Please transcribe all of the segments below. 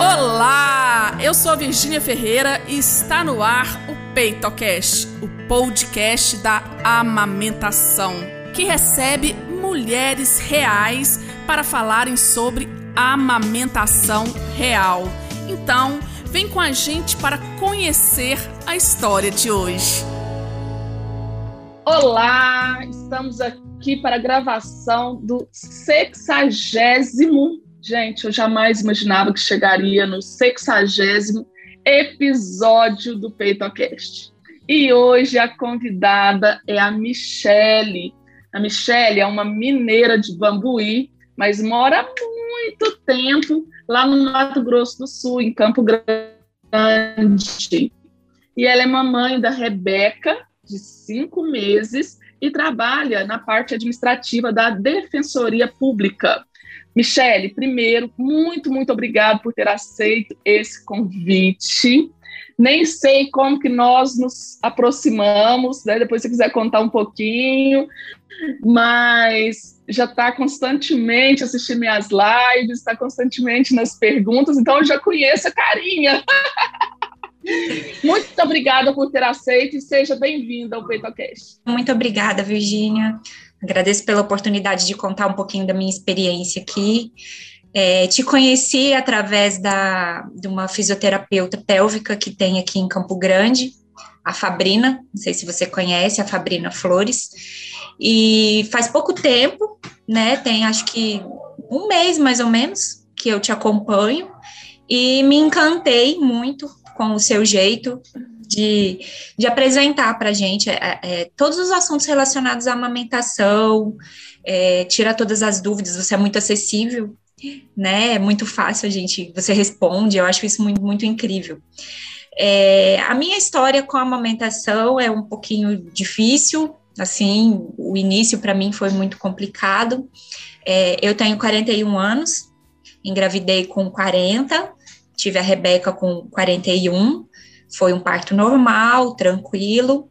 Olá, eu sou a Virgínia Ferreira e está no ar o PeitoCast, o podcast da amamentação, que recebe mulheres reais para falarem sobre amamentação real. Então, vem com a gente para conhecer a história de hoje. Olá, estamos aqui para a gravação do sexagésimo. Gente, eu jamais imaginava que chegaria no sexagésimo episódio do PeitoCast. E hoje a convidada é a Michele. A Michele é uma mineira de Bambuí, mas mora há muito tempo lá no Mato Grosso do Sul, em Campo Grande. E ela é mamãe da Rebeca, de cinco meses, e trabalha na parte administrativa da Defensoria Pública. Michele, primeiro, muito, muito obrigado por ter aceito esse convite. Nem sei como que nós nos aproximamos, né? depois se quiser contar um pouquinho, mas já está constantemente assistindo minhas lives, está constantemente nas perguntas, então eu já conheço a carinha. Muito obrigada por ter aceito e seja bem-vinda ao PeitoCast. Muito obrigada, Virgínia. Agradeço pela oportunidade de contar um pouquinho da minha experiência aqui. É, te conheci através da, de uma fisioterapeuta pélvica que tem aqui em Campo Grande, a Fabrina, não sei se você conhece, a Fabrina Flores, e faz pouco tempo, né, tem acho que um mês mais ou menos, que eu te acompanho, e me encantei muito com o seu jeito de, de apresentar para a gente é, é, todos os assuntos relacionados à amamentação, é, tira todas as dúvidas, você é muito acessível, né? É muito fácil a gente, você responde, eu acho isso muito, muito incrível. É, a minha história com a amamentação é um pouquinho difícil, assim, o início para mim foi muito complicado. É, eu tenho 41 anos, engravidei com 40, tive a Rebeca com 41, foi um parto normal, tranquilo.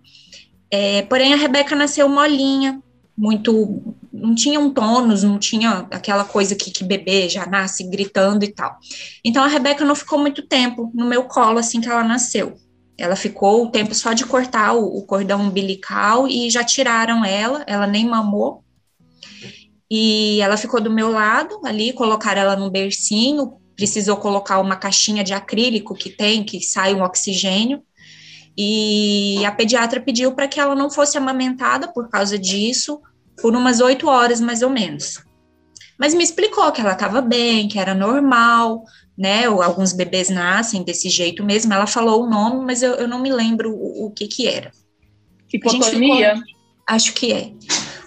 É, porém, a Rebeca nasceu molinha, muito. Não tinha um tônus, não tinha aquela coisa que, que bebê já nasce gritando e tal. Então, a Rebeca não ficou muito tempo no meu colo assim que ela nasceu. Ela ficou o tempo só de cortar o, o cordão umbilical e já tiraram ela, ela nem mamou. E ela ficou do meu lado ali, colocaram ela num bercinho, precisou colocar uma caixinha de acrílico que tem, que sai um oxigênio, e a pediatra pediu para que ela não fosse amamentada por causa disso, por umas oito horas mais ou menos. Mas me explicou que ela estava bem, que era normal, né? Alguns bebês nascem desse jeito mesmo. Ela falou o nome, mas eu, eu não me lembro o, o que que era. Hipotonia? Ficou, acho que é.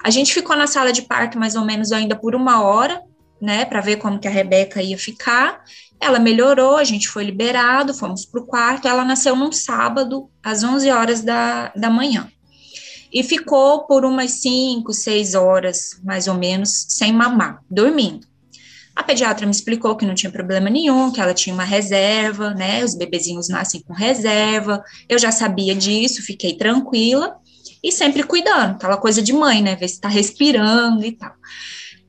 A gente ficou na sala de parto mais ou menos ainda por uma hora, né, para ver como que a Rebeca ia ficar. Ela melhorou, a gente foi liberado, fomos para o quarto. Ela nasceu num sábado, às 11 horas da, da manhã. E ficou por umas 5, 6 horas, mais ou menos, sem mamar, dormindo. A pediatra me explicou que não tinha problema nenhum, que ela tinha uma reserva, né? Os bebezinhos nascem com reserva. Eu já sabia disso, fiquei tranquila e sempre cuidando, aquela coisa de mãe, né? Ver se está respirando e tal.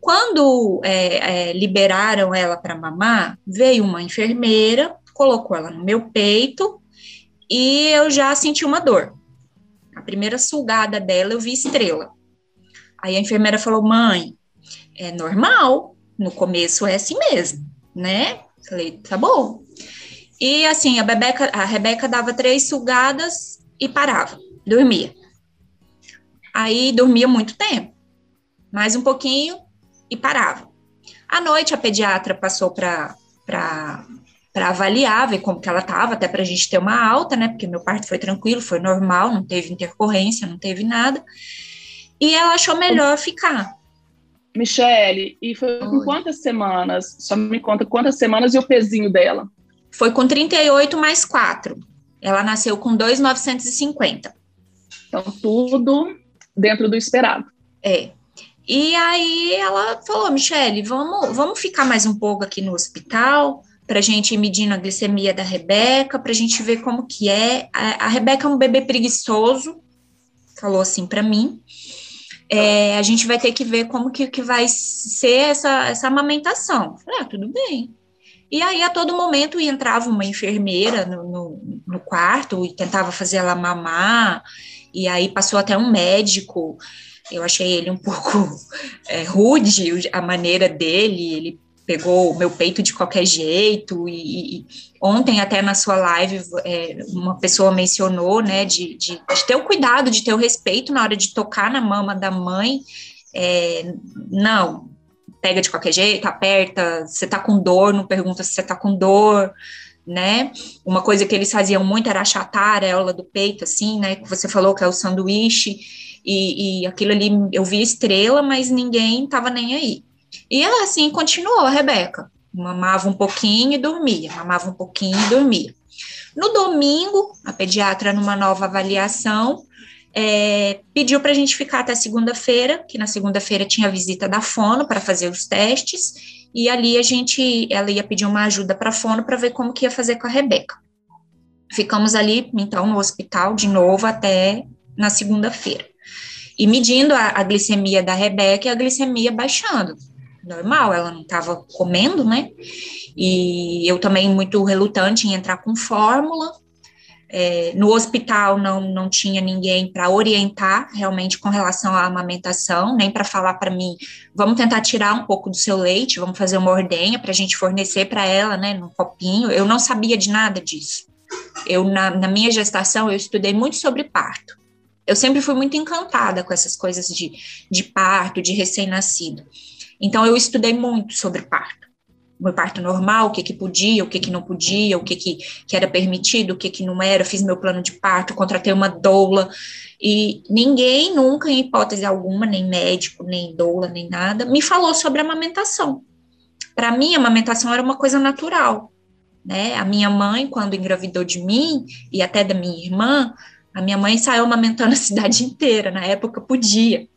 Quando é, é, liberaram ela para mamar, veio uma enfermeira, colocou ela no meu peito e eu já senti uma dor. A primeira sugada dela eu vi estrela. Aí a enfermeira falou: mãe, é normal, no começo é assim mesmo, né? Falei, tá bom. E assim, a, Bebeca, a Rebeca dava três sugadas e parava, dormia. Aí dormia muito tempo. Mais um pouquinho, e parava. À noite, a pediatra passou para avaliar, ver como que ela estava, até para a gente ter uma alta, né? Porque meu parto foi tranquilo, foi normal, não teve intercorrência, não teve nada. E ela achou melhor ficar. Michele, e foi com Oi. quantas semanas? Só me conta quantas semanas e o pezinho dela? Foi com 38 mais 4. Ela nasceu com 2,950. Então, tudo dentro do esperado. É. E aí ela falou, Michele, vamos, vamos ficar mais um pouco aqui no hospital para a gente ir medindo a glicemia da Rebeca, para a gente ver como que é. A, a, Rebeca é um bebê preguiçoso, falou assim para mim. É, a gente vai ter que ver como que, que vai ser essa, essa amamentação. Falei, ah, tudo bem. E aí, a todo momento, entrava uma enfermeira no, no, no quarto e tentava fazer ela mamar, e aí passou até um médico. Eu achei ele um pouco é, rude, a maneira dele, ele pegou o meu peito de qualquer jeito, e, e ontem até na sua live é, uma pessoa mencionou, né, de, de, de, ter o cuidado, de ter o respeito na hora de tocar na mama da mãe, é, não, pega de qualquer jeito, aperta, você tá com dor, não pergunta se você tá com dor, né? Uma coisa que eles faziam muito era achatar a areola do peito, assim, né? Que você falou que é o sanduíche, e, e aquilo ali eu vi estrela, mas ninguém tava nem aí. E ela assim continuou, a Rebeca. Mamava um pouquinho e dormia, mamava um pouquinho e dormia. No domingo, a pediatra, numa nova avaliação, é, pediu para a gente ficar até segunda-feira, que na segunda-feira tinha visita da fono para fazer os testes, e ali a gente, ela ia pedir uma ajuda para a fono para ver como que ia fazer com a Rebeca. Ficamos ali, então, no hospital de novo até na segunda-feira. E medindo a, a, glicemia da Rebeca e a glicemia baixando. Normal, ela não estava comendo, né? E eu também muito relutante em entrar com fórmula, é, no hospital não, não tinha ninguém para orientar realmente com relação à amamentação, nem para falar para mim, vamos tentar tirar um pouco do seu leite, vamos fazer uma ordenha para a gente fornecer para ela, né, num copinho. Eu não sabia de nada disso. Eu, na, na minha gestação, eu estudei muito sobre parto. Eu sempre fui muito encantada com essas coisas de, de parto, de recém-nascido. Então, eu estudei muito sobre parto meu parto normal, o que que podia, o que que não podia, o que que, que era permitido, o que que não era, fiz meu plano de parto, contratei uma doula, e ninguém nunca, em hipótese alguma, nem médico, nem doula, nem nada, me falou sobre amamentação. Para mim, a amamentação era uma coisa natural, né? A minha mãe, quando engravidou de mim, e até da minha irmã, a minha mãe saiu amamentando a cidade inteira, na época podia,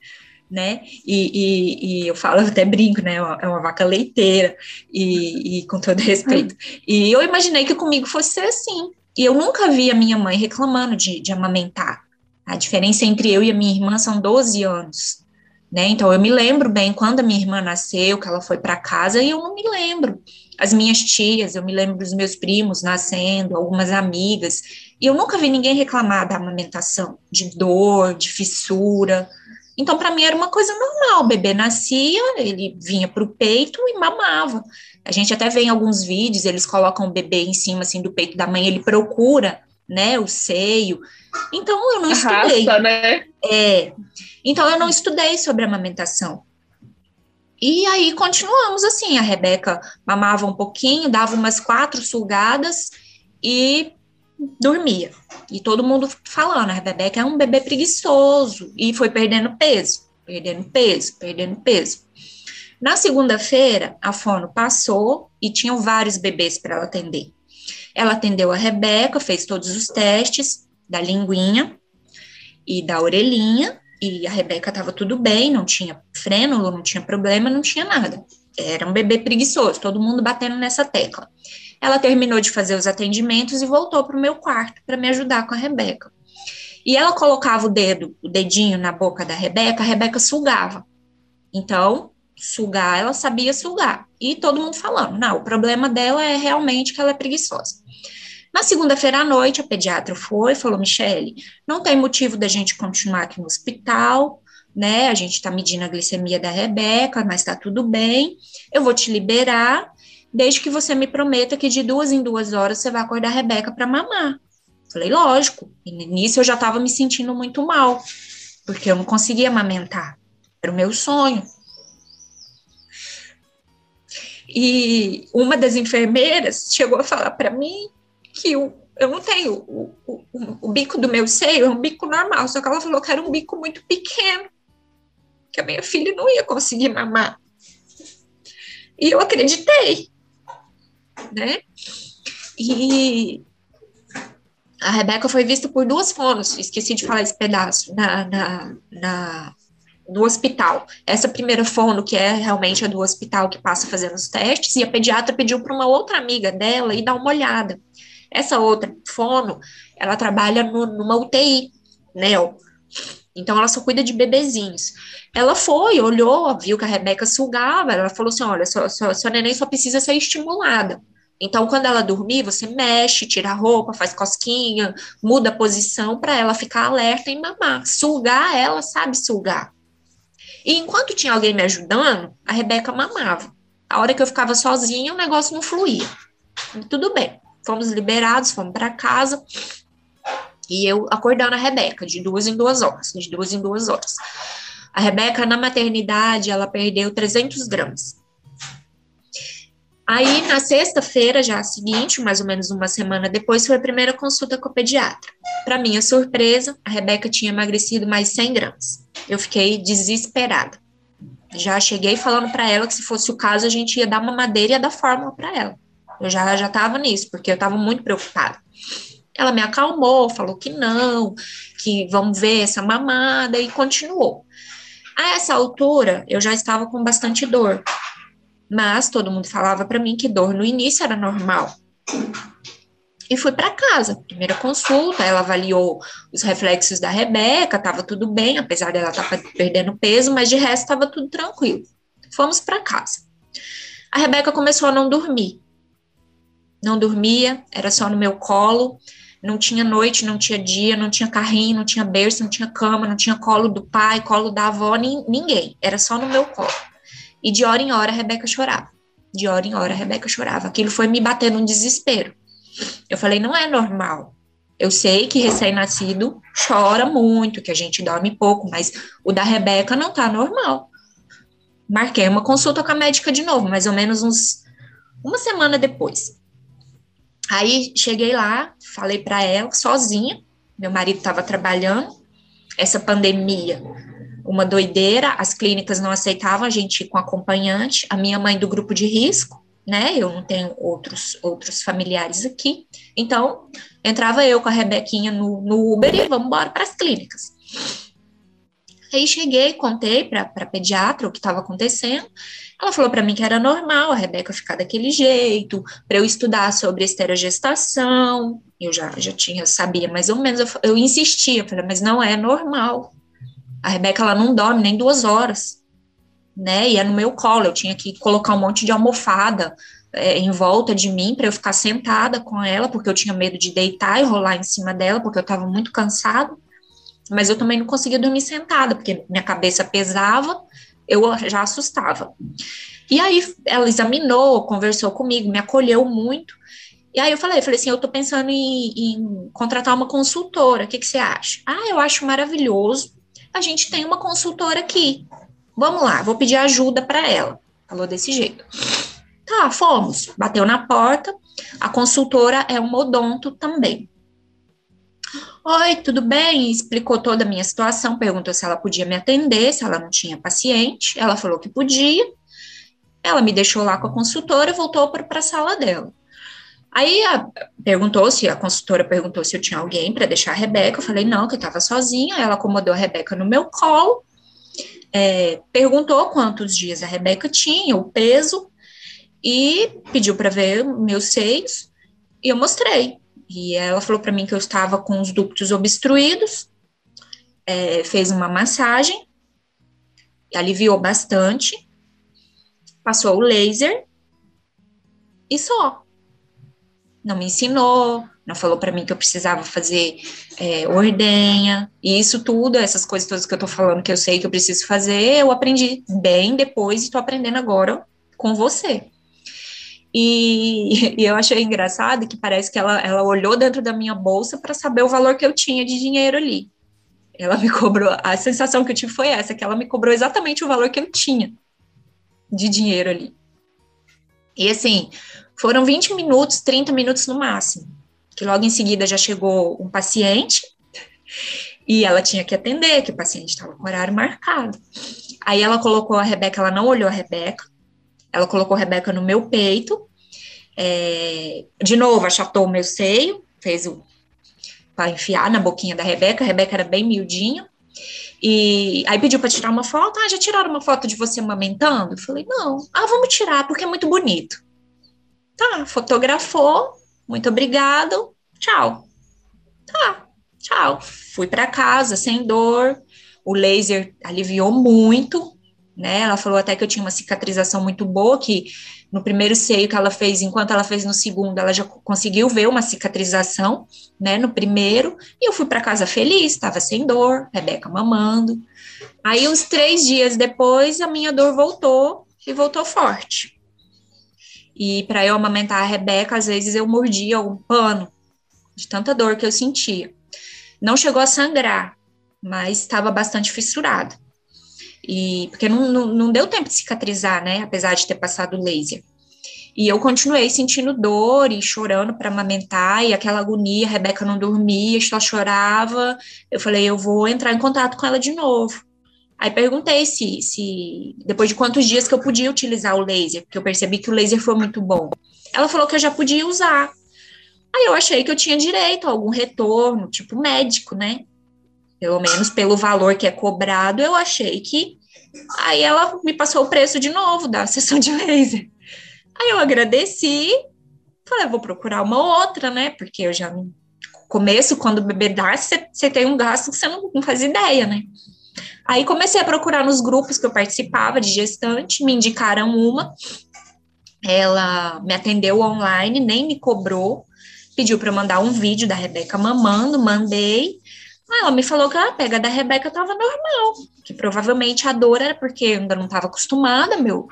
né? E, e, e, eu falo, até brinco, né? É uma, é vaca leiteira, e, e, com todo respeito. E eu imaginei que comigo fosse ser assim. E eu nunca vi a minha mãe reclamando de, de amamentar. A diferença entre eu e a minha irmã são 12 anos. Né? Então eu me lembro bem quando a minha irmã nasceu, que ela foi para casa, e eu não me lembro. As minhas tias, eu me lembro dos meus primos nascendo, algumas amigas, e eu nunca vi ninguém reclamar da amamentação, de dor, de fissura. Então, para mim era uma coisa normal. O bebê nascia, ele vinha para o peito e mamava. A gente até vê em alguns vídeos, eles colocam o bebê em cima assim do peito da mãe, ele procura, né, o seio. Então eu não estudei. Raça, né? É. Então eu não estudei sobre amamentação. E aí continuamos assim, a Rebeca mamava um pouquinho, dava umas quatro sugadas e dormia. E todo mundo falando, a Rebeca é um bebê preguiçoso. E foi perdendo peso, perdendo peso, perdendo peso. Na segunda-feira, a fono passou e tinham vários bebês para ela atender. Ela atendeu a Rebeca, fez todos os testes da linguinha e da orelhinha, e a Rebeca estava tudo bem, não tinha frênulo, não tinha problema, não tinha nada. Era um bebê preguiçoso, todo mundo batendo nessa tecla. Ela terminou de fazer os atendimentos e voltou para o meu quarto para me ajudar com a Rebeca. E ela colocava o dedo, o dedinho na boca da Rebeca, a Rebeca sugava. Então, sugar, ela sabia sugar. E todo mundo falando, não, o problema dela é realmente que ela é preguiçosa. Na segunda-feira à noite, a pediatra foi e falou, Michele, não tem motivo da gente continuar aqui no hospital, né? A gente está medindo a glicemia da Rebeca, mas está tudo bem. Eu vou te liberar desde que você me prometa que de duas em duas horas você vai acordar a Rebeca para mamar. Falei, lógico. E nisso eu já estava me sentindo muito mal, porque eu não conseguia amamentar. Era o meu sonho. E uma das enfermeiras chegou a falar para mim que eu, eu não tenho o, o, o, bico do meu seio, é um bico normal, só que ela falou que era um bico muito pequeno, que a minha filha não ia conseguir mamar. E eu acreditei né? E a Rebeca foi vista por duas fonos, esqueci de falar esse pedaço, na, na, na, no hospital. Essa primeira fono, que é realmente a do hospital que passa fazendo os testes, e a pediatra pediu para uma outra amiga dela ir dar uma olhada. Essa outra fono, ela trabalha no, numa UTI, né? Então ela só cuida de bebezinhos. Ela foi, olhou, viu que a Rebeca sugava, ela falou assim: olha, sua, sua, sua neném só precisa ser estimulada Então, quando ela dormir, você mexe, tira a roupa, faz cosquinha, muda a posição para ela ficar alerta e mamar. Sugar, ela sabe sugar. E enquanto tinha alguém me ajudando, a Rebeca mamava. A hora que eu ficava sozinha, o negócio não fluía. E tudo bem. Fomos liberados, fomos para casa. E eu acordando a Rebeca, de duas em duas horas, de duas em duas horas. A Rebeca, na maternidade, ela perdeu 300 gramas. Aí, na sexta-feira, já a seguinte, mais ou menos uma semana depois, foi a primeira consulta com o pediatra. Para minha surpresa, a Rebeca tinha emagrecido mais 100 gramas. Eu fiquei desesperada. Já cheguei falando para ela que, se fosse o caso, a gente ia dar uma madeira e ia dar fórmula para ela. Eu já já estava nisso, porque eu estava muito preocupada. Ela me acalmou, falou que não, que vamos ver essa mamada e continuou. A essa altura, eu já estava com bastante dor, mas todo mundo falava para mim que dor no início era normal. E fui para casa, primeira consulta, ela avaliou os reflexos da Rebeca, estava tudo bem, apesar dela estar tá perdendo peso, mas de resto estava tudo tranquilo. Fomos para casa. A Rebeca começou a não dormir. Não dormia, era só no meu colo, não tinha noite, não tinha dia, não tinha carrinho, não tinha berço, não tinha cama, não tinha colo do pai, colo da avó, ninguém, era só no meu colo. E de hora em hora a Rebeca chorava. De hora em hora a Rebeca chorava. Aquilo foi me batendo um desespero. Eu falei, não é normal. Eu sei que recém-nascido chora muito, que a gente dorme pouco, mas o da Rebeca não tá normal. Marquei uma consulta com a médica de novo, mais ou menos uns uma semana depois. Aí cheguei lá, falei para ela sozinha, meu marido estava trabalhando. Essa pandemia uma doideira, as clínicas não aceitavam a gente ir com acompanhante, a minha mãe do grupo de risco, né? Eu não tenho outros outros familiares aqui. Então, entrava eu com a Rebequinha no, no Uber e vamos embora para as clínicas. Aí cheguei, contei para a pediatra o que estava acontecendo. Ela falou para mim que era normal a Rebeca ficar daquele jeito, para eu estudar sobre esterogestação. Eu já, já tinha, sabia mais ou menos. Eu, eu insistia, falei, mas não é normal. A Rebeca, ela não dorme nem duas horas, né? E é no meu colo, eu tinha que colocar um monte de almofada é, em volta de mim para eu ficar sentada com ela, porque eu tinha medo de deitar e rolar em cima dela, porque eu estava muito cansada. Mas eu também não conseguia dormir sentada, porque minha cabeça pesava, eu já assustava. E aí ela examinou, conversou comigo, me acolheu muito. E aí eu falei, falei assim, eu tô pensando em, em contratar uma consultora, o que, que você acha? Ah, eu acho maravilhoso a gente tem uma consultora aqui. Vamos lá, vou pedir ajuda para ela. Falou desse jeito. Tá, fomos. Bateu na porta. A consultora é uma odonto também. Oi, tudo bem? Explicou toda a minha situação, perguntou se ela podia me atender, se ela não tinha paciente. Ela falou que podia. Ela me deixou lá com a consultora e voltou para a sala dela. Aí a, perguntou se a consultora perguntou se eu tinha alguém para deixar a Rebeca. Eu falei não, que eu estava sozinha. Ela acomodou a Rebeca no meu colo, é, perguntou quantos dias a Rebeca tinha, o peso, e pediu para ver meus seios. E eu mostrei. E ela falou para mim que eu estava com os ductos obstruídos, é, fez uma massagem, aliviou bastante, passou o laser e só não me ensinou, não falou para mim que eu precisava fazer é, ordenha, e isso tudo, essas coisas todas que eu tô falando que eu sei que eu preciso fazer, eu aprendi bem depois e tô aprendendo agora com você. E, e, eu achei engraçado que parece que ela, ela olhou dentro da minha bolsa para saber o valor que eu tinha de dinheiro ali. Ela me cobrou, a sensação que eu tive foi essa, que ela me cobrou exatamente o valor que eu tinha de dinheiro ali. E assim, foram 20 minutos, 30 minutos no máximo, que logo em seguida já chegou um paciente e ela tinha que atender, que o paciente estava com horário marcado. Aí ela colocou a Rebeca, ela não olhou a Rebeca, ela colocou Rebeca no meu peito, é, de novo achatou o meu seio, fez o para enfiar na boquinha da Rebeca, a Rebeca era bem miudinha, e aí pediu para tirar uma foto, ah, já tiraram uma foto de você amamentando? Eu falei, não, ah, vamos tirar, porque é muito bonito. Tá, fotografou, muito obrigado, tchau. Tá, tchau. Fui para casa sem dor, o laser aliviou muito, né? Ela falou até que eu tinha uma cicatrização muito boa, que no primeiro seio que ela fez, enquanto ela fez no segundo, ela já conseguiu ver uma cicatrização, né, no primeiro, e eu fui para casa feliz, estava sem dor, Rebeca mamando. Aí, uns três dias depois, a minha dor voltou, e voltou forte. E para eu amamentar a Rebeca, às vezes eu mordia um pano, de tanta dor que eu sentia. Não chegou a sangrar, mas estava bastante fissurado. E porque não, não, não deu tempo de cicatrizar, né? Apesar de ter passado laser. E eu continuei sentindo dor e chorando para amamentar, e aquela agonia, a Rebeca não dormia, só chorava. Eu falei, eu vou entrar em contato com ela de novo. Aí perguntei se, se depois de quantos dias que eu podia utilizar o laser, porque eu percebi que o laser foi muito bom. Ela falou que eu já podia usar. Aí eu achei que eu tinha direito a algum retorno, tipo médico, né? Pelo menos pelo valor que é cobrado, eu achei que. Aí ela me passou o preço de novo da sessão de laser. Aí eu agradeci, falei, vou procurar uma outra, né? Porque eu já começo, quando o bebê dá, você tem um gasto que você não, não faz ideia, né? Aí comecei a procurar nos grupos que eu participava de gestante, me indicaram uma. Ela me atendeu online, nem me cobrou, pediu para mandar um vídeo da Rebeca mamando, mandei. Ah, ela me falou que a pega da Rebeca estava normal, que provavelmente a dor era porque eu ainda não estava acostumada, meu,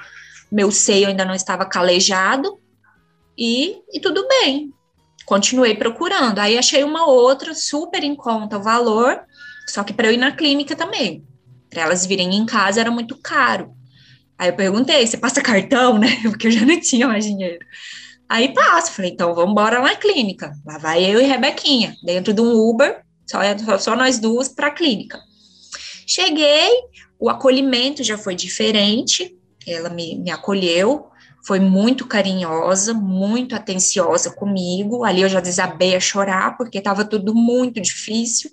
meu seio ainda não estava calejado, e, e tudo bem. Continuei procurando. Aí achei uma outra, super em conta o valor, só que para eu ir na clínica também. Para elas virem em casa era muito caro. Aí eu perguntei, você passa cartão, né? Porque eu já não tinha mais dinheiro. Aí passo, falei, então vamos embora na clínica. Lá vai eu e Rebequinha, dentro de um Uber, só, só nós duas para a clínica. Cheguei, o acolhimento já foi diferente, ela me, me acolheu, foi muito carinhosa, muito atenciosa comigo. Ali eu já desabei a chorar, porque estava tudo muito difícil.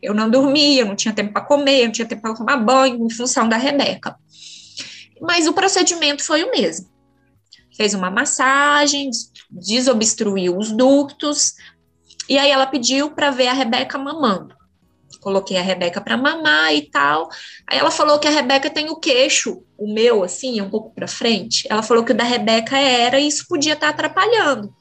Eu não dormia, não tinha tempo para comer, não tinha tempo para tomar banho, em função da Rebeca. Mas o procedimento foi o mesmo. Fez uma massagem, desobstruiu os ductos, e aí ela pediu para ver a Rebeca mamando. Coloquei a Rebeca para mamar e tal. Aí ela falou que a Rebeca tem o queixo, o meu, assim, um pouco para frente. Ela falou que o da Rebeca era e isso podia estar tá atrapalhando.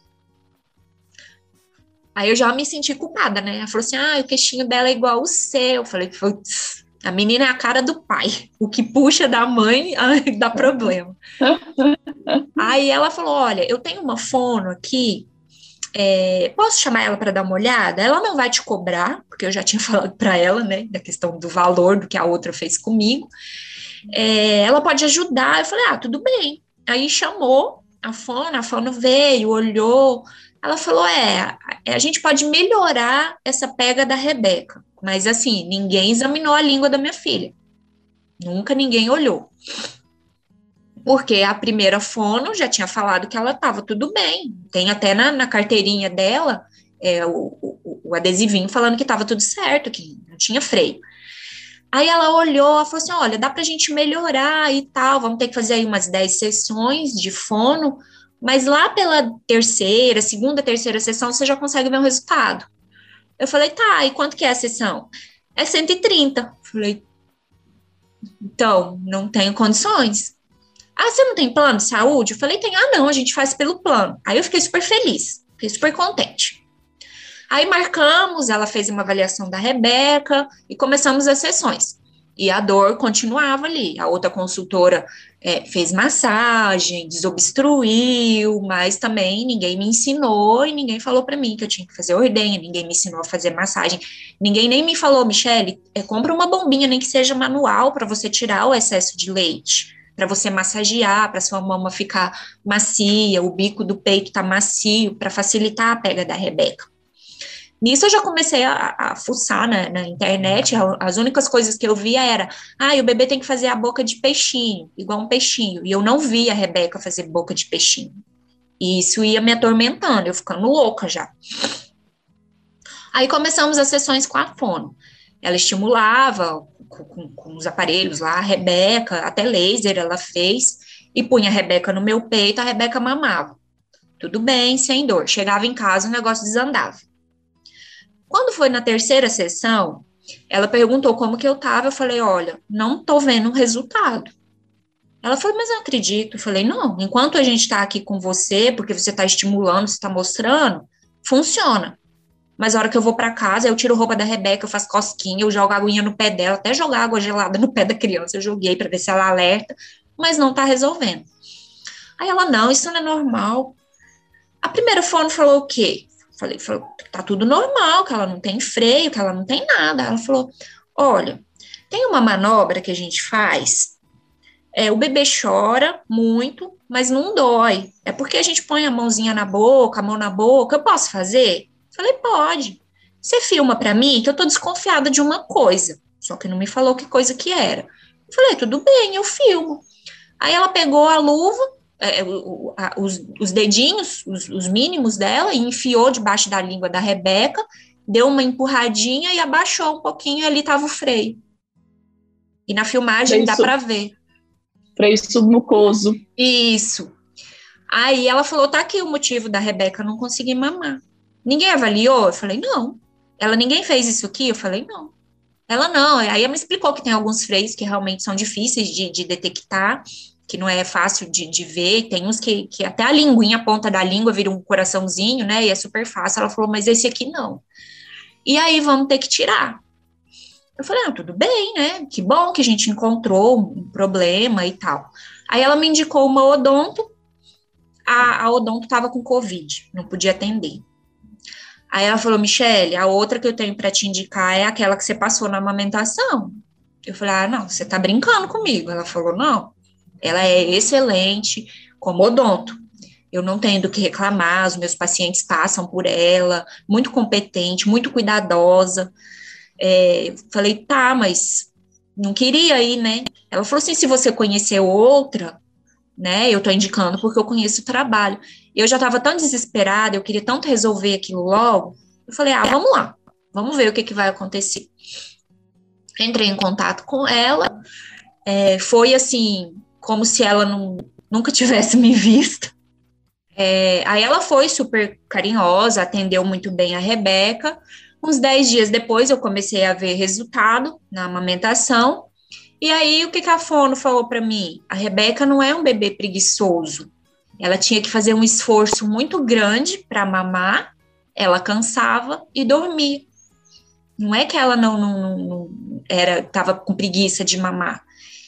Aí eu já me senti culpada, né? Ela falou assim: ah, o queixinho dela é igual o seu. Eu falei, putz, a menina é a cara do pai. O que puxa da mãe dá problema. Aí ela falou: olha, eu tenho uma fono aqui é, posso chamar ela para dar uma olhada? Ela não vai te cobrar, porque eu já tinha falado para ela, né, da questão do valor do que a outra fez comigo. É, ela pode ajudar. Eu falei, ah, tudo bem. Aí chamou a Fono, a Fono veio, olhou. Ela falou, é, a gente pode melhorar essa pega da Rebeca, mas assim, ninguém examinou a língua da minha filha. Nunca ninguém olhou porque a primeira fono já tinha falado que ela estava tudo bem. Tem até na, na carteirinha dela é, o, o, o, adesivinho falando que estava tudo certo, que não tinha freio. Aí ela olhou, falou assim: olha, dá para a gente melhorar e tal, vamos ter que fazer aí umas 10 sessões de fono, mas lá pela terceira, segunda, terceira sessão, você já consegue ver o resultado. Eu falei, tá, e quanto que é a sessão? É 130. Falei, então, não tenho condições. Ah, você não tem plano de saúde? Eu falei, tem. Ah, não, a gente faz pelo plano. Aí eu fiquei super feliz, fiquei super contente. Aí marcamos, ela fez uma avaliação da Rebeca e começamos as sessões. E a dor continuava ali. A outra consultora é, fez massagem, desobstruiu, mas também ninguém me ensinou e ninguém falou para mim que eu tinha que fazer ordenha, ninguém me ensinou a fazer massagem, ninguém nem me falou, Michele, é, compra uma bombinha, nem que seja manual, para você tirar o excesso de leite para você massagear, para sua mama ficar macia, o bico do peito tá macio, para facilitar a pega da Rebeca. Nisso eu já comecei a, a fuçar na, na, internet, as únicas coisas que eu via era, ah, o bebê tem que fazer a boca de peixinho, igual um peixinho, e eu não via a Rebeca fazer boca de peixinho. E isso ia me atormentando, eu ficando louca já. Aí começamos as sessões com a fono. Ela estimulava com, com, os aparelhos lá, a Rebeca, até laser ela fez, e punha a Rebeca no meu peito, a Rebeca mamava. Tudo bem, sem dor. Chegava em casa, o negócio desandava. Quando foi na terceira sessão, ela perguntou como que eu tava, eu falei, olha, não tô vendo resultado. Ela falou, mas eu acredito. Eu falei, não, enquanto a gente está aqui com você, porque você está estimulando, você está mostrando, funciona. Mas a hora que eu vou para casa, eu tiro roupa da Rebeca, eu faço cosquinha, eu jogo aguinha no pé dela, até jogar água gelada no pé da criança, eu joguei para ver se ela alerta, mas não está resolvendo. Aí ela, não, isso não é normal. A primeira fono falou o quê? Falei, falou, tá tudo normal, que ela não tem freio, que ela não tem nada. Ela falou, olha, tem uma manobra que a gente faz é, o bebê chora muito, mas não dói. É porque a gente põe a mãozinha na boca, a mão na boca. Eu posso fazer? Falei, pode. Você filma para mim que eu tô desconfiada de uma coisa. Só que não me falou que coisa que era. Eu falei, tudo bem, eu filmo. Aí ela pegou a luva, é, o, a, os, os, dedinhos, os, os mínimos dela, e enfiou debaixo da língua da Rebeca, deu uma empurradinha e abaixou um pouquinho, e ali tava o freio. E na filmagem dá para ver freio submucoso. Isso. Aí ela falou: tá aqui o motivo da Rebeca não conseguir mamar. Ninguém avaliou? Eu falei: não. Ela, ninguém fez isso aqui? Eu falei: não. Ela não. Aí ela me explicou que tem alguns freios que realmente são difíceis de, de detectar, que não é fácil de, de ver. Tem uns que, que até a linguinha, a ponta da língua vira um coraçãozinho, né? E é super fácil. Ela falou: mas esse aqui não. E aí vamos ter que tirar. Eu falei, ah, tudo bem, né? Que bom que a gente encontrou um problema e tal. Aí ela me indicou uma odonto, a, a odonto estava com Covid, não podia atender. Aí ela falou, Michele, a outra que eu tenho para te indicar é aquela que você passou na amamentação. Eu falei, ah, não, você tá brincando comigo. Ela falou, não, ela é excelente como odonto. Eu não tenho do que reclamar, os meus pacientes passam por ela, muito competente, muito cuidadosa. É, falei, tá, mas não queria ir, né? Ela falou assim: se você conhecer outra, né? Eu tô indicando porque eu conheço o trabalho. Eu já estava tão desesperada, eu queria tanto resolver aquilo logo. Eu falei, ah, vamos lá, vamos ver o que, que vai acontecer. Entrei em contato com ela, é, foi assim, como se ela não, nunca tivesse me visto. É, aí ela foi super carinhosa, atendeu muito bem a Rebeca, Uns 10 dias depois, eu comecei a ver resultado na amamentação. E aí, o que, que a fono falou para mim? A Rebeca não é um bebê preguiçoso. Ela tinha que fazer um esforço muito grande para mamar, ela cansava e dormia. Não é que ela não, não, não era estava com preguiça de mamar.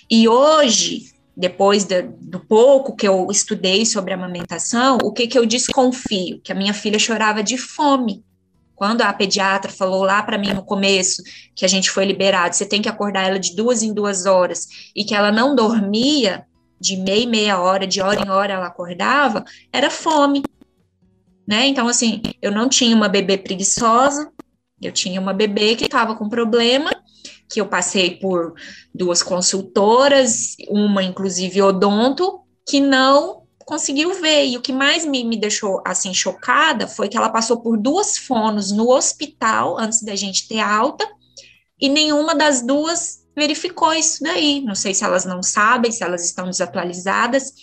E hoje, depois de, do pouco que eu estudei sobre amamentação, o que, que eu desconfio? Que a minha filha chorava de fome. Quando a pediatra falou lá para mim no começo que a gente foi liberado, você tem que acordar ela de duas em duas horas e que ela não dormia de meia meia hora, de hora em hora ela acordava, era fome. Né? Então, assim, eu não tinha uma bebê preguiçosa, eu tinha uma bebê que estava com problema, que eu passei por duas consultoras, uma inclusive odonto, que não conseguiu ver. E o que mais me, me deixou assim chocada foi que ela passou por duas fonos no hospital antes da gente ter alta, e nenhuma das duas verificou isso daí. Não sei se elas não sabem, se elas estão desatualizadas.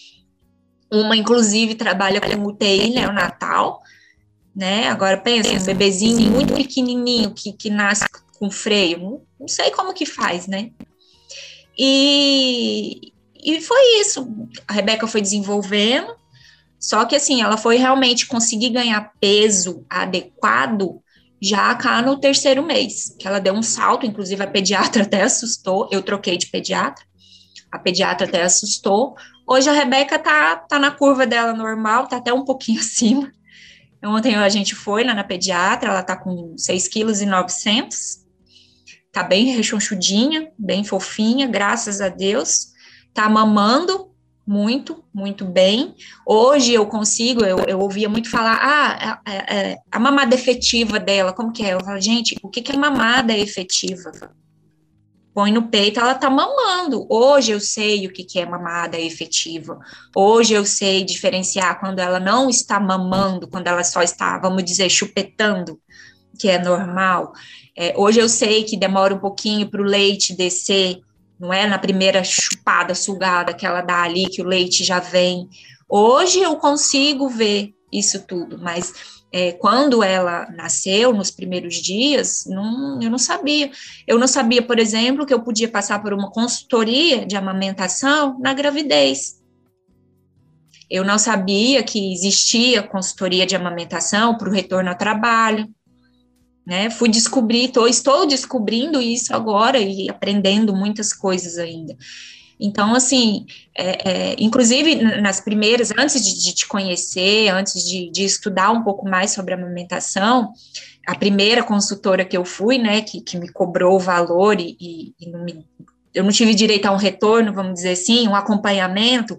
Uma, inclusive, trabalha com UTI neonatal, né? Agora pensa, um bebezinho muito pequenininho que, que nasce com freio, não sei como que faz, né? E, e foi isso. A Rebeca foi desenvolvendo, só que assim, ela foi realmente conseguir ganhar peso adequado já cá no terceiro mês, que ela deu um salto, inclusive a pediatra até assustou, eu troquei de pediatra, a pediatra até assustou. Hoje a Rebeca tá, tá na curva dela normal, tá até um pouquinho acima. Ontem a gente foi lá na pediatra, ela tá com 6,9 kg, tá bem rechonchudinha, bem fofinha, graças a Deus tá mamando muito, muito bem. Hoje eu consigo, eu, eu ouvia muito falar, ah, a, a, a, mamada efetiva dela, como que é? Eu falo, gente, o que, que é mamada efetiva? Põe no peito, ela tá mamando. Hoje eu sei o que, que é mamada efetiva. Hoje eu sei diferenciar quando ela não está mamando, quando ela só está, vamos dizer, chupetando, que é normal. É, hoje eu sei que demora um pouquinho para o leite descer não é na primeira chupada, sugada que ela dá ali, que o leite já vem. Hoje eu consigo ver isso tudo, mas é, quando ela nasceu, nos primeiros dias, não, eu não sabia. Eu não sabia, por exemplo, que eu podia passar por uma consultoria de amamentação na gravidez. Eu não sabia que existia consultoria de amamentação para o retorno ao trabalho. Né? Fui descobrir, tô, estou descobrindo isso agora e aprendendo muitas coisas ainda. Então, assim, é, é, inclusive nas primeiras, antes de, de te conhecer, antes de, de, estudar um pouco mais sobre a amamentação, a primeira consultora que eu fui, né, que, que me cobrou o valor e, e, e não me, eu não tive direito a um retorno, vamos dizer assim, um acompanhamento,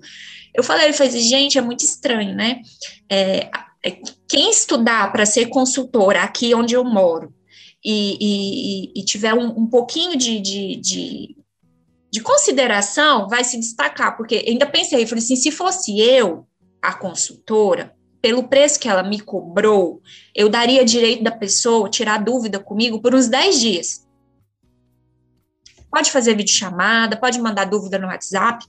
eu falei, ele falei, gente, é muito estranho, né? É, é quem estudar para ser consultora aqui onde eu moro e, e, e tiver um, um pouquinho de, de, de de consideração vai se destacar, porque ainda pensei, falei assim, se fosse eu, a consultora, pelo preço que ela me cobrou, eu daria direito da pessoa tirar dúvida comigo por uns 10 dias. Pode fazer videochamada, pode mandar dúvida no WhatsApp.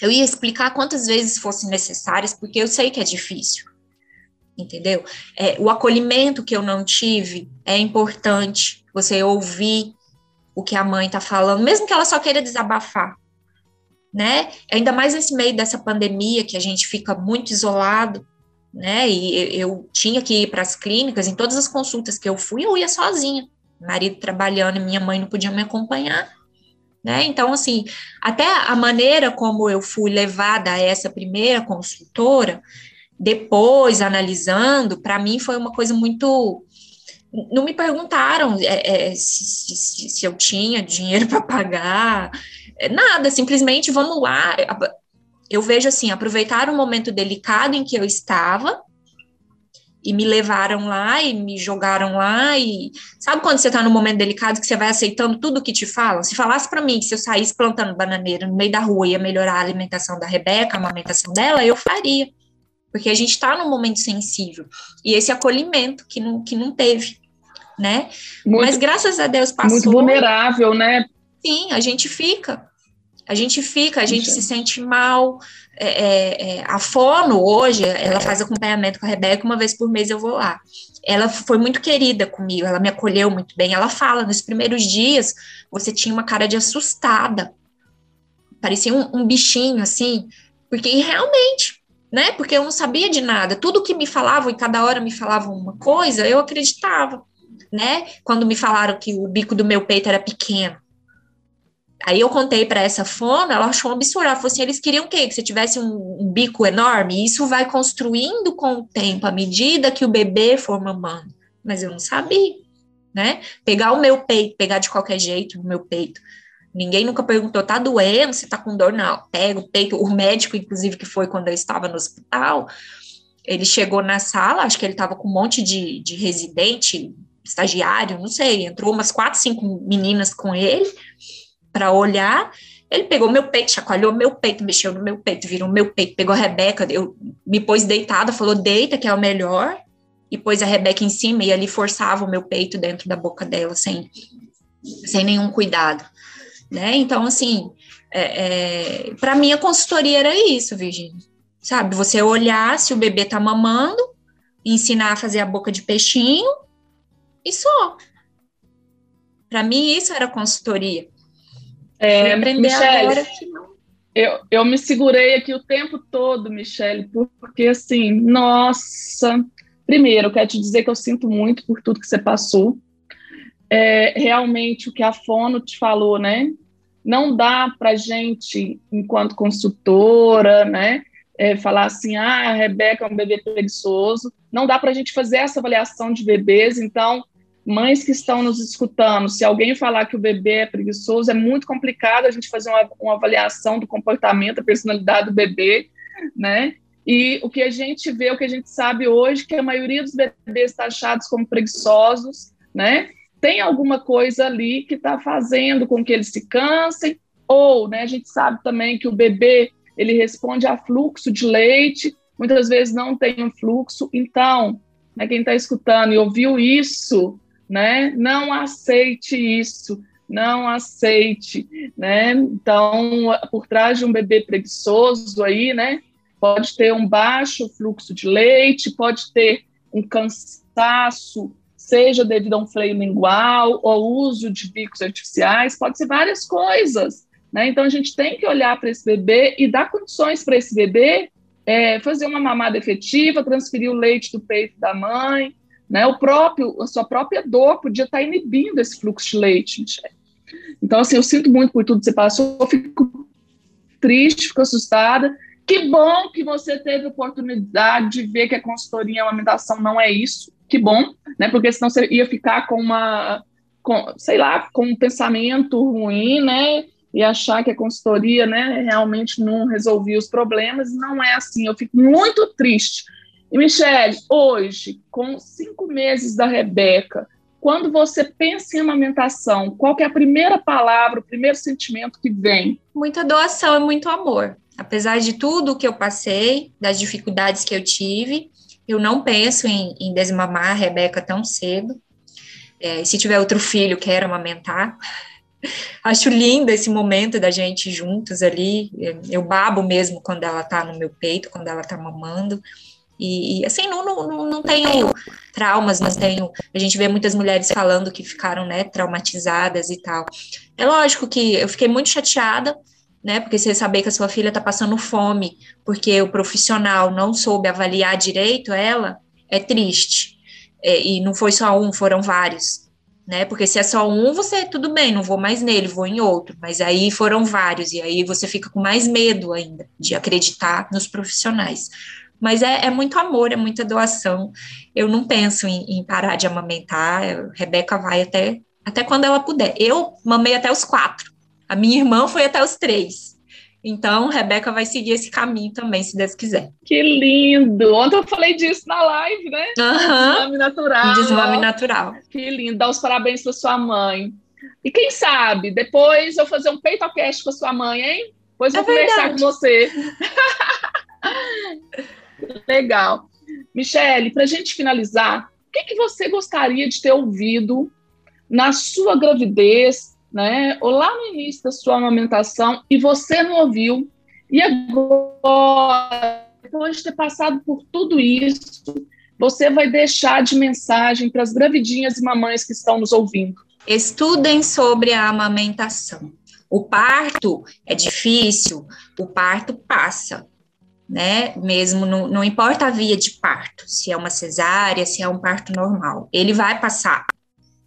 Eu ia explicar quantas vezes fossem necessárias, porque eu sei que é difícil. Entendeu? É, o acolhimento que eu não tive é importante. Você ouvir o que a mãe está falando, mesmo que ela só queira desabafar, né? Ainda mais nesse meio dessa pandemia que a gente fica muito isolado, né? E eu tinha que ir para as clínicas, em todas as consultas que eu fui, eu ia sozinha. Marido trabalhando minha mãe não podia me acompanhar. Né? Então, assim, até a maneira como eu fui levada a essa primeira consultora, depois analisando, para mim foi uma coisa muito não me perguntaram é, é, se, se, se, eu tinha dinheiro para pagar, é, nada, simplesmente vamos lá. Eu vejo assim, aproveitaram o momento delicado em que eu estava e me levaram lá e me jogaram lá e sabe quando você está no momento delicado que você vai aceitando tudo que te falam? Se falasse para mim que se eu saísse plantando bananeira no meio da rua ia melhorar a alimentação da Rebeca, a amamentação dela, eu faria. Porque a gente está num momento sensível. E esse acolhimento que não, que não teve né? Muito, Mas graças a Deus passou. Muito vulnerável, né? Sim, a gente fica. A gente fica, a gente Sim. se sente mal. É, é, é, a Fono, hoje, ela faz acompanhamento com a Rebeca, uma vez por mês eu vou lá. Ela foi muito querida comigo, ela me acolheu muito bem. Ela fala, nos primeiros dias, você tinha uma cara de assustada. Parecia um, um bichinho, assim, porque realmente, né? Porque eu não sabia de nada. Tudo que me falavam, e cada hora me falavam uma coisa, eu acreditava né? Quando me falaram que o bico do meu peito era pequeno. Aí eu contei para essa fono, ela achou um absurdo. Ela falou assim: eles queriam o quê? Que você tivesse um, um, bico enorme? E isso vai construindo com o tempo, à medida que o bebê for mamando. Mas eu não sabia, né? Pegar o meu peito, pegar de qualquer jeito o meu peito. Ninguém nunca perguntou, tá doendo? Você tá com dor? Não, pega o peito. O médico, inclusive, que foi quando eu estava no hospital, ele chegou na sala, acho que ele estava com um monte de, de residente, estagiário, não sei, entrou umas quatro, cinco meninas com ele para olhar. Ele pegou meu peito, chacoalhou meu peito, mexeu no meu peito, virou meu peito, pegou a Rebeca, eu me pôs deitada, falou: deita, que é o melhor, e pôs a Rebeca em cima e ali forçava o meu peito dentro da boca dela, sem, sem nenhum cuidado. Né? Então, assim, é, é, para mim a consultoria era isso, Virginia. Sabe, você olhar se o bebê tá mamando, ensinar a fazer a boca de peixinho e só. Para mim, isso era consultoria. É, não. Eu, eu me segurei aqui o tempo todo, Michele, porque assim, nossa. Primeiro, eu quero te dizer que eu sinto muito por tudo que você passou. É, realmente, o que a Fono te falou, né? Não dá para gente, enquanto consultora, né? É, falar assim, ah, a Rebeca é um bebê preguiçoso. Não dá para a gente fazer essa avaliação de bebês. Então, mães que estão nos escutando, se alguém falar que o bebê é preguiçoso, é muito complicado a gente fazer uma, uma avaliação do comportamento, da personalidade do bebê, né? E o que a gente vê, o que a gente sabe hoje, que a maioria dos bebês taxados como preguiçosos, né? Tem alguma coisa ali que está fazendo com que eles se cansem, ou, né, a gente sabe também que o bebê, ele responde a fluxo de leite, muitas vezes não tem um fluxo, então, né, quem está escutando e ouviu isso, né? Não aceite isso, não aceite, né? Então, por trás de um bebê preguiçoso aí, né? pode ter um baixo fluxo de leite, pode ter um cansaço, seja devido a um freio lingual ou uso de bicos artificiais, pode ser várias coisas. Né? Então, a gente tem que olhar para esse bebê e dar condições para esse bebê é, fazer uma mamada efetiva, transferir o leite do peito da mãe, né? O próprio, a sua própria dor podia estar inibindo esse fluxo de leite, Michelle. Então, assim, eu sinto muito por tudo que você passou, fico triste, fico assustada. Que bom que você teve oportunidade de ver que a consultoria em amamentação não é isso. Que bom, né? Porque senão você ia ficar com uma, com, sei lá, com um pensamento ruim, né? E achar que a consultoria, né, realmente não resolvia os problemas. Não é assim. Eu fico muito triste. E, Michele, hoje, com cinco meses da Rebeca, quando você pensa em amamentação, qual é a primeira palavra, o primeiro sentimento que vem? Muita doação e muito amor. Apesar de tudo que eu passei, das dificuldades que eu tive, eu não penso em, em desmamar a Rebeca tão cedo. É, se tiver outro filho, quero amamentar. Acho lindo esse momento da gente juntos ali. Eu babo mesmo quando ela tá no meu peito, quando ela tá mamando. E, e, assim, não, não, não tenho traumas, não tenho. A gente vê muitas mulheres falando que ficaram, né, traumatizadas e tal. É lógico que eu fiquei muito chateada, né, porque você saber que a sua filha está passando fome porque o profissional não soube avaliar direito ela, é triste. É, e não foi só um, foram vários. Né, porque se é só um, você tudo bem, não vou mais nele, vou em outro. Mas aí foram vários, e aí você fica com mais medo ainda de acreditar nos profissionais. Mas é, é, muito amor, é muita doação. Eu não penso em, em parar de amamentar. A Rebeca vai até, até quando ela puder. Eu mamei até os quatro. A minha irmã foi até os três. Então, Rebeca vai seguir esse caminho também, se Deus quiser. Que lindo! Ontem eu falei disso na live, né? Uhum. Desmame natural. Desmame natural. Que lindo. Dá os parabéns para sua mãe. E quem sabe, depois eu fazer um peitocast com a sua mãe, hein? Depois eu vou é conversar com você. Legal. Michele, para a gente finalizar, o que, que você gostaria de ter ouvido na sua gravidez, né? Ou lá no início da sua amamentação e você não ouviu? E agora, depois de ter passado por tudo isso, você vai deixar de mensagem para as gravidinhas e mamães que estão nos ouvindo? Estudem sobre a amamentação. O parto é difícil, o parto passa né? Mesmo não, não importa a via de parto, se é uma cesárea, se é um parto normal, ele vai passar.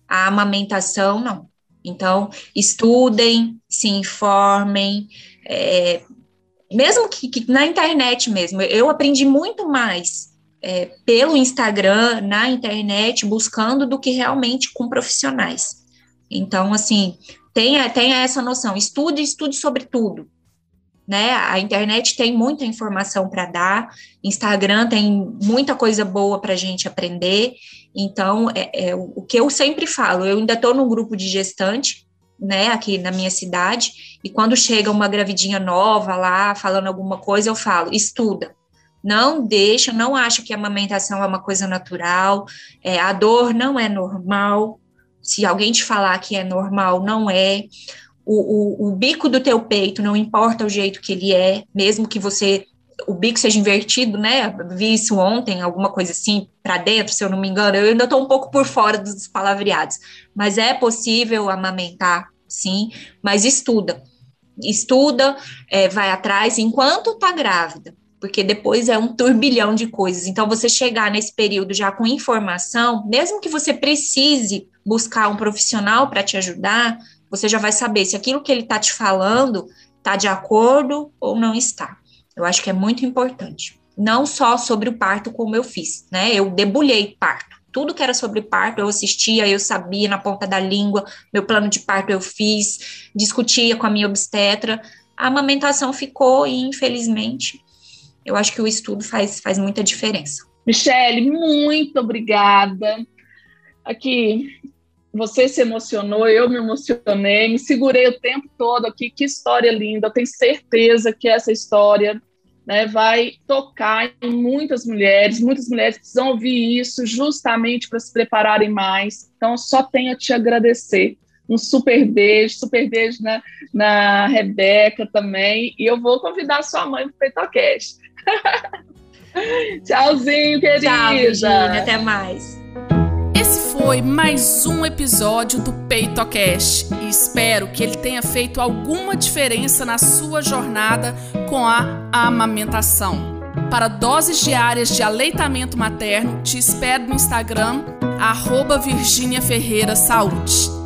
A amamentação, não. Então, estudem, se informem, é, mesmo que, que, na internet mesmo. Eu aprendi muito mais é, pelo Instagram, na internet, buscando do que realmente com profissionais. Então, assim, tenha, tenha essa noção, estude, estude sobre tudo né? A internet tem muita informação para dar, Instagram tem muita coisa boa para a gente aprender. Então, é, é, o que eu sempre falo, eu ainda estou num grupo de gestante, né, aqui na minha cidade, e quando chega uma gravidinha nova lá, falando alguma coisa, eu falo, estuda. Não deixa, não acha que a amamentação é uma coisa natural, é, a dor não é normal. Se alguém te falar que é normal, não é o, o, o bico do teu peito, não importa o jeito que ele é, mesmo que você o bico seja invertido, né? Vi isso ontem, alguma coisa assim, para dentro, se eu não me engano. Eu ainda estou um pouco por fora dos palavreados, mas é possível amamentar, sim, mas estuda. Estuda, é, vai atrás enquanto está grávida, porque depois é um turbilhão de coisas. Então, você chegar nesse período já com informação, mesmo que você precise buscar um profissional para te ajudar, você já vai saber se aquilo que ele está te falando está de acordo ou não está. Eu acho que é muito importante. Não só sobre o parto, como eu fiz, né? Eu debulhei parto. Tudo que era sobre parto eu assistia, eu sabia na ponta da língua, meu plano de parto eu fiz, discutia com a minha obstetra. A amamentação ficou e, infelizmente, eu acho que o estudo faz, faz muita diferença. Michele, muito obrigada. Aqui, você se emocionou, eu me emocionei, me segurei o tempo todo aqui. Que história linda! Eu tenho certeza que essa história né, vai tocar em muitas mulheres. Muitas mulheres precisam ouvir isso justamente para se prepararem mais. Então, só tenho a te agradecer. Um super beijo, super beijo na, na Rebeca também. E eu vou convidar sua mãe para o Petocast. Tchauzinho, querida. Tchau, Virginia. Até mais. Esse foi mais um episódio do PeitoCast e espero que ele tenha feito alguma diferença na sua jornada com a amamentação. Para doses diárias de aleitamento materno, te espero no Instagram, arroba Virginia Ferreira Saúde.